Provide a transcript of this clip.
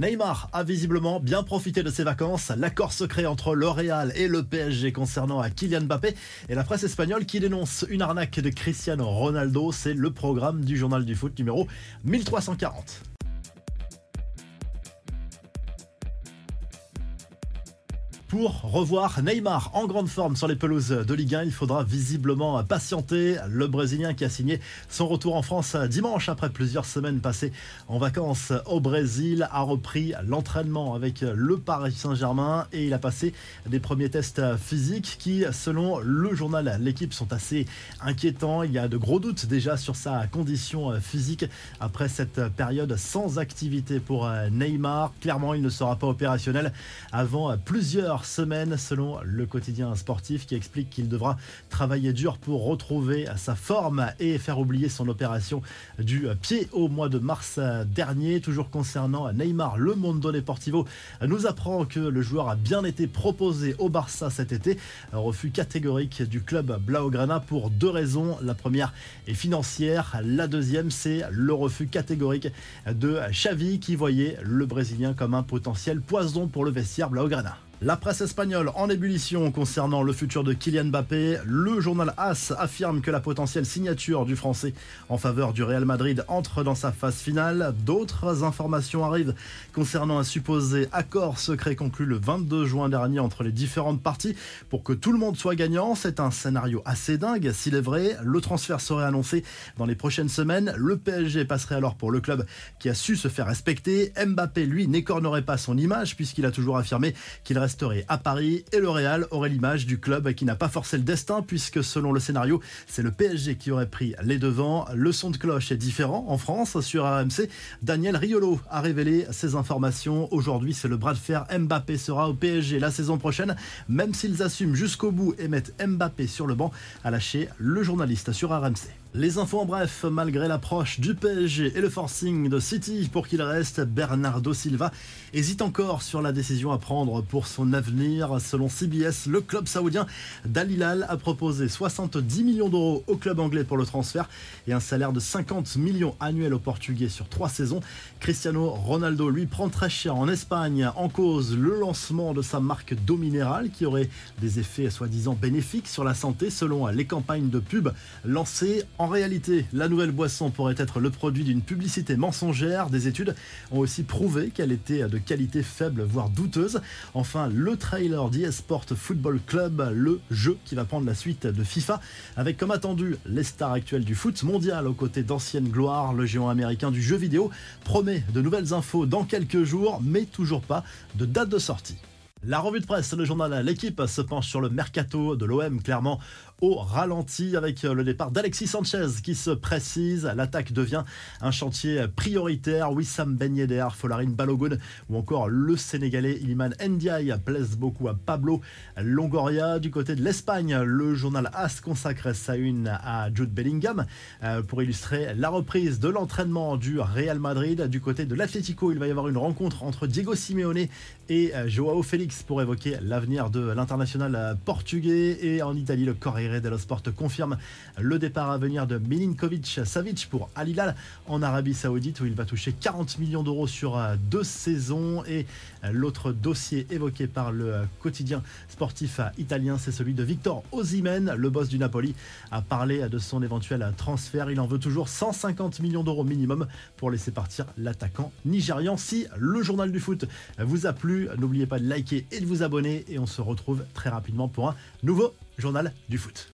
Neymar a visiblement bien profité de ses vacances. L'accord secret entre L'Oréal et le PSG concernant Kylian Mbappé et la presse espagnole qui dénonce une arnaque de Cristiano Ronaldo. C'est le programme du journal du foot numéro 1340. Pour revoir Neymar en grande forme sur les pelouses de Ligue 1, il faudra visiblement patienter. Le Brésilien qui a signé son retour en France dimanche après plusieurs semaines passées en vacances au Brésil a repris l'entraînement avec le Paris Saint-Germain et il a passé des premiers tests physiques qui, selon le journal L'équipe, sont assez inquiétants. Il y a de gros doutes déjà sur sa condition physique après cette période sans activité pour Neymar. Clairement, il ne sera pas opérationnel avant plusieurs semaine selon le quotidien sportif qui explique qu'il devra travailler dur pour retrouver sa forme et faire oublier son opération du pied au mois de mars dernier. Toujours concernant Neymar, le Mondo Deportivo nous apprend que le joueur a bien été proposé au Barça cet été. Un refus catégorique du club Blaugrana pour deux raisons. La première est financière, la deuxième c'est le refus catégorique de Xavi qui voyait le Brésilien comme un potentiel poison pour le vestiaire Blaugrana. La presse espagnole en ébullition concernant le futur de Kylian Mbappé. Le journal AS affirme que la potentielle signature du Français en faveur du Real Madrid entre dans sa phase finale. D'autres informations arrivent concernant un supposé accord secret conclu le 22 juin dernier entre les différentes parties pour que tout le monde soit gagnant. C'est un scénario assez dingue. S'il est vrai, le transfert serait annoncé dans les prochaines semaines. Le PSG passerait alors pour le club qui a su se faire respecter. Mbappé, lui, n'écornerait pas son image puisqu'il a toujours affirmé qu'il reste resterait à Paris et le Real aurait l'image du club qui n'a pas forcé le destin puisque selon le scénario, c'est le PSG qui aurait pris les devants. Le son de cloche est différent en France sur RMC. Daniel Riolo a révélé ces informations. Aujourd'hui, c'est le bras de fer. Mbappé sera au PSG la saison prochaine, même s'ils assument jusqu'au bout et mettent Mbappé sur le banc, a lâché le journaliste sur RMC. Les infos en bref, malgré l'approche du PSG et le forcing de City pour qu'il reste, Bernardo Silva hésite encore sur la décision à prendre pour son avenir. Selon CBS, le club saoudien d'Al a proposé 70 millions d'euros au club anglais pour le transfert et un salaire de 50 millions annuels au Portugais sur trois saisons. Cristiano Ronaldo lui prend très cher en Espagne en cause le lancement de sa marque d'eau minérale qui aurait des effets soi-disant bénéfiques sur la santé selon les campagnes de pub lancées en réalité, la nouvelle boisson pourrait être le produit d'une publicité mensongère. Des études ont aussi prouvé qu'elle était de qualité faible, voire douteuse. Enfin, le trailer d'eSport Football Club, le jeu qui va prendre la suite de FIFA, avec comme attendu les stars actuelles du foot mondial aux côtés d'anciennes gloires. Le géant américain du jeu vidéo promet de nouvelles infos dans quelques jours, mais toujours pas de date de sortie. La revue de presse, le journal L'équipe se penche sur le mercato de l'OM, clairement au ralenti avec le départ d'Alexis Sanchez qui se précise. L'attaque devient un chantier prioritaire. Wissam Ben Yedder, Balogun ou encore le Sénégalais Iliman Ndiaye plaisent beaucoup à Pablo Longoria. Du côté de l'Espagne, le journal AS consacre sa une à Jude Bellingham euh, pour illustrer la reprise de l'entraînement du Real Madrid. Du côté de l'Atlético, il va y avoir une rencontre entre Diego Simeone et euh, Joao Félix pour évoquer l'avenir de l'international portugais. Et en Italie, le Corriere dello Sport confirme le départ à venir de Milinkovic Savic pour Al Hilal en Arabie Saoudite où il va toucher 40 millions d'euros sur euh, deux saisons. Et euh, l'autre dossier évoqué par le quotidien sportif italien, c'est celui de Victor Osimhen, le boss du Napoli, a parlé de son éventuel transfert. Il en veut toujours 150 millions d'euros minimum pour laisser partir l'attaquant nigérian. Si le journal du foot vous a plu, n'oubliez pas de et de vous abonner et on se retrouve très rapidement pour un nouveau journal du foot.